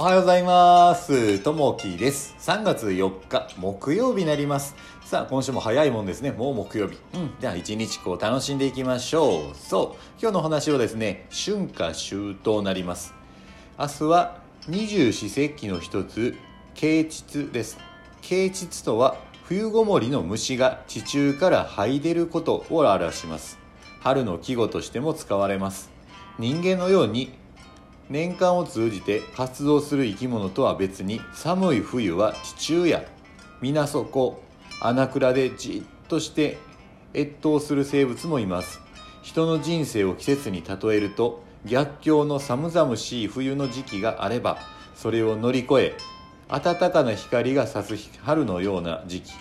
おはようございます。ともきです。3月4日、木曜日になります。さあ、今週も早いもんですね。もう木曜日。うん。じゃあ、一日こう楽しんでいきましょう。そう。今日のお話はですね、春夏秋冬なります。明日は二十四節気の一つ、啓蟄です。啓蟄とは、冬ごもりの虫が地中から這い出ることを表します。春の季語としても使われます。人間のように年間を通じて活動する生き物とは別に寒い冬は地中や水底穴倉でじっとして越冬する生物もいます。人の人生を季節に例えると逆境の寒々しい冬の時期があればそれを乗り越え暖かな光が差す春のような時期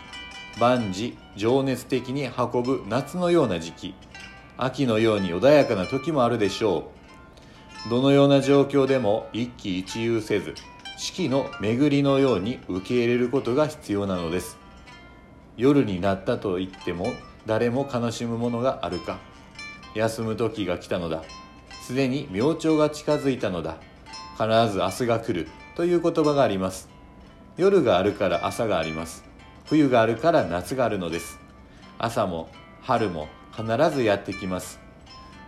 万事情熱的に運ぶ夏のような時期秋のように穏やかな時もあるでしょう。どのような状況でも一喜一憂せず四季の巡りのように受け入れることが必要なのです。夜になったと言っても誰も悲しむものがあるか。休む時が来たのだ。すでに明朝が近づいたのだ。必ず明日が来る。という言葉があります。夜があるから朝があります。冬があるから夏があるのです。朝も春も必ずやってきます。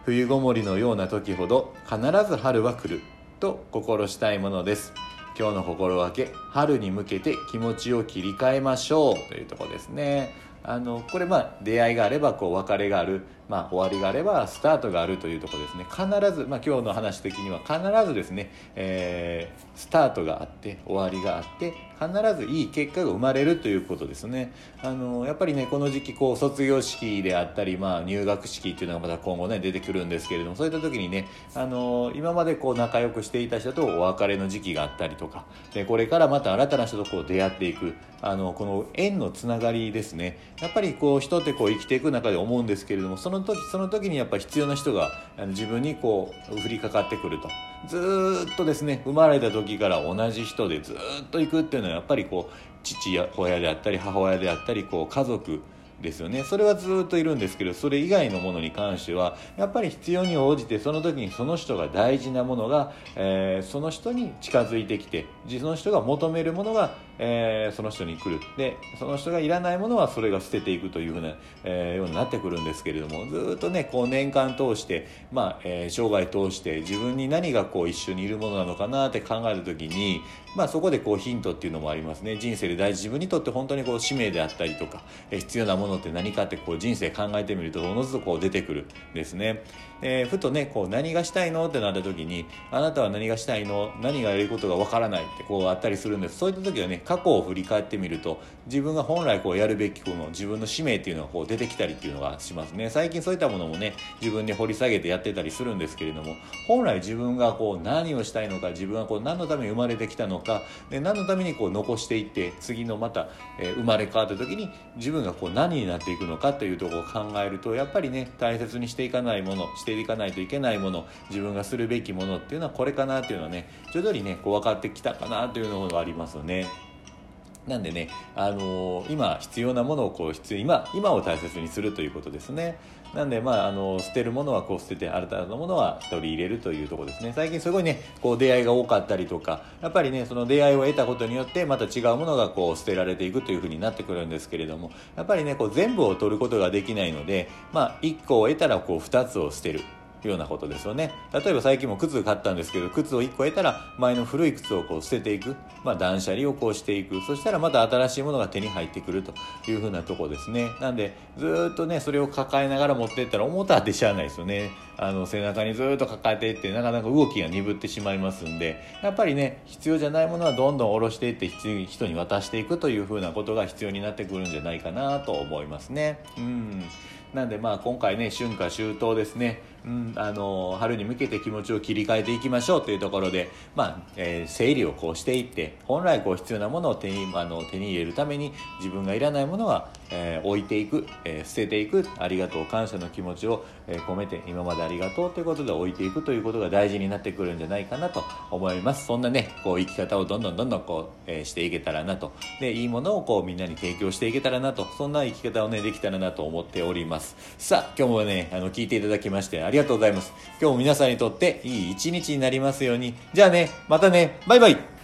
冬ごもりのような時ほど必ず春は来ると心したいものです。今日の心がけ春に向けて気持ちを切り替えましょう。というところですね。あのこれまあ出会いがあればこう別れがある、まあ、終わりがあればスタートがあるというところですね。必ず、まあ、今日の話的には必ずですね、えースタートがあって終わりがあって必ずいい結果が生まれるということですね。あのやっぱりねこの時期こう卒業式であったり、まあ、入学式っていうのがまた今後ね出てくるんですけれどもそういった時にねあの今までこう仲良くしていた人とお別れの時期があったりとかでこれからまた新たな人とこう出会っていくあのこの縁のつながりですね。やっぱりこう人ってこう生きていく中で思うんですけれどもその時その時にやっぱ必要な人が自分にこう降りかかってくると。ずっとですね生まれた時から同じ人でずっと行くっていうのはやっぱりこう父親であったり母親であったりこう家族ですよね。それはずっといるんですけどそれ以外のものに関してはやっぱり必要に応じてその時にその人が大事なものが、えーその人に近づいてきてその人が求めるものが、えーその人に来る。でその人がいらないものはそれが捨てていくというふうな、えーようになってくるんですけれどもずっとねこう年間通して、まあえ生涯通して自分に何がこう一緒にいるものなのかなって考える時に、まあ、そこでこうヒントっていうのもありますね。人生で大事自分にとって本当にこう使命であったりとか、え必要なもののって何かってこう人生考えてみるとおのずとこう出てくるんですね、えーふとねこう何がしたいのってなった時にあなたは何がしたいの？何がやることがわからないってこうあったりするんです。そういった時はね過去を振り返ってみると自分が本来こうやるべきこの自分の使命っていうのがこう出てきたりっていうのがしますね。最近そういったものもね自分で掘り下げてやってたりするんですけれども本来自分がこう何をしたいのか自分はこう何のために生まれてきたのかで何のためにこう残していって次のまた、えー生まれ変わった時に自分がこう何になっていくのかというところを考えるとやっぱりね大切にしていかないものしていかないといけないもの自分がするべきものっていうのはこれかなっていうのはね徐々にねこう分かってきたかなというのがありますよね。なんでね、あのー今必要なものをこう必要今今を大切にするということですね。なんでまああの捨てるものはこう捨てて新たなものは取り入れるというところですね。最近すごいねこう出会いが多かったりとか、やっぱりねその出会いを得たことによってまた違うものがこう捨てられていくというふうになってくるんですけれども、やっぱりねこう全部を取ることができないので、まあ1個を得たらこう2つを捨てる。ようなことですよね。例えば最近も靴買ったんですけど靴を1個得たら前の古い靴をこう捨てていく、まあ、断捨離をこうしていく。そしたらまた新しいものが手に入ってくるというふうなとこですね。なんでずっとねそれを抱えながら持っていったら重たってしゃあないですよね。あの背中にずっと抱えていってなかなか動きが鈍ってしまいますんで。やっぱりね必要じゃないものはどんどん下ろしていって人に渡していくというふうなことが必要になってくるんじゃないかなと思いますね。うん。なんでまあ今回ね春夏秋冬ですね、うん、あの春に向けて気持ちを切り替えていきましょうというところで、まあえー整理をこうしていって本来こう必要なものを手にあの手に入れるために自分がいらないものは、えー置いていく、えー捨てていくありがとう感謝の気持ちを、えー込めて今までありがとうということで置いていくということが大事になってくるんじゃないかなと思います。そんなねこう生き方をどんどんどんどんこう、えしていけたらなと。でいいものをこうみんなに提供していけたらなと。そんな生き方をねできたらなと思っております。さあ今日もねあの聞いていただきましてありがとうございます。今日も皆さんにとっていい一日になりますように。じゃあねまたねバイバイ。